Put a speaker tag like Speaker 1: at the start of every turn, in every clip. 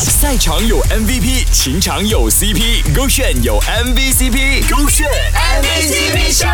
Speaker 1: 赛场有 MVP，情场有 CP，勾选有 MVCp，勾选 MVCp 秀，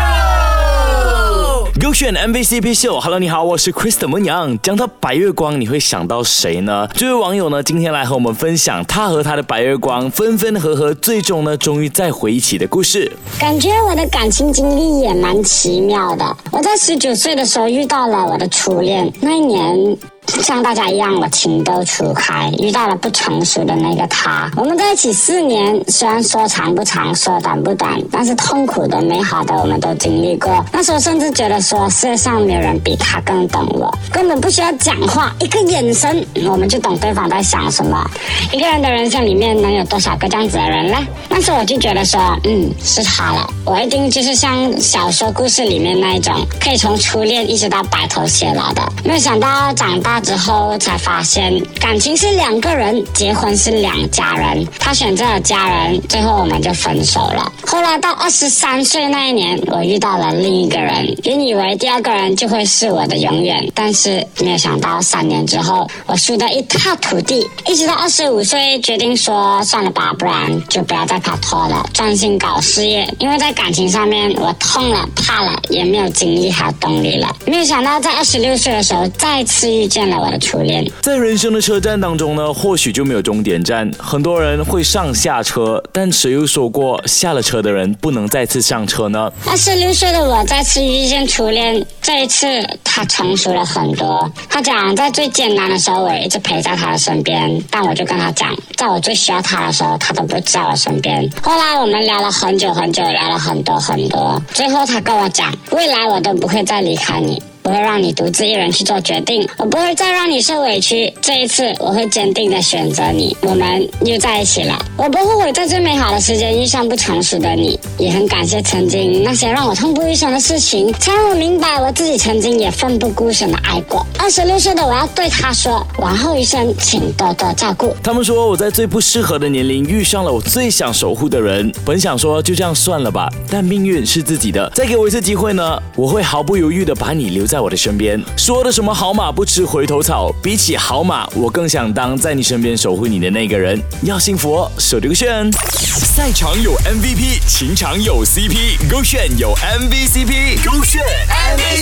Speaker 1: 勾选 MVCp 秀。Hello，你好，我是 Kristen 蒙阳。讲到白月光，你会想到谁呢？这位网友呢，今天来和我们分享他和他的白月光分分合合，最终呢，终于再回一起的故事。
Speaker 2: 感觉我的感情经历也蛮奇妙的。我在十九岁的时候遇到了我的初恋，那一年。像大家一样，我情窦初开，遇到了不成熟的那个他。我们在一起四年，虽然说长不长，说短不短，但是痛苦的、美好的，我们都经历过。那时候甚至觉得说，世界上没有人比他更懂我，根本不需要讲话，一个眼神，我们就懂对方在想什么。一个人的人生里面，能有多少个这样子的人呢？那时候我就觉得说，嗯，是他了，我一定就是像小说故事里面那一种，可以从初恋一直到白头偕老的。没有想到长大。之后才发现，感情是两个人，结婚是两家人。他选择了家人，最后我们就分手了。后来到二十三岁那一年，我遇到了另一个人，原以为第二个人就会是我的永远，但是没有想到三年之后，我输得一塌涂地。一直到二十五岁，决定说算了吧，不然就不要再拍拖了，专心搞事业。因为在感情上面，我痛了、怕了，也没有精力还有动力了。没有想到在二十六岁的时候，再次遇见了。我的初恋，
Speaker 1: 在人生的车站当中呢，或许就没有终点站。很多人会上下车，但谁又说过下了车的人不能再次上车呢？
Speaker 2: 二十六岁的我再次遇见初恋，这一次他成熟了很多。他讲在最艰难的时候，我一直陪在他的身边，但我就跟他讲，在我最需要他的时候，他都不在我身边。后来我们聊了很久很久，聊了很多很多，最后他跟我讲，未来我都不会再离开你。不会让你独自一人去做决定，我不会再让你受委屈。这一次，我会坚定的选择你，我们又在一起了。我不后悔在最美好的时间遇上不成熟的你，也很感谢曾经那些让我痛不欲生的事情，才让我明白我自己曾经也奋不顾身的爱过。二十六岁的我要对他说，往后余生请多多照顾。
Speaker 1: 他们说我在最不适合的年龄遇上了我最想守护的人，本想说就这样算了吧，但命运是自己的，再给我一次机会呢，我会毫不犹豫的把你留在。在我的身边，说的什么好马不吃回头草？比起好马，我更想当在你身边守护你的那个人。要幸福哦，手这个炫。赛场有 MVP，情场有 CP，勾炫有 MVCp，勾炫 MVP。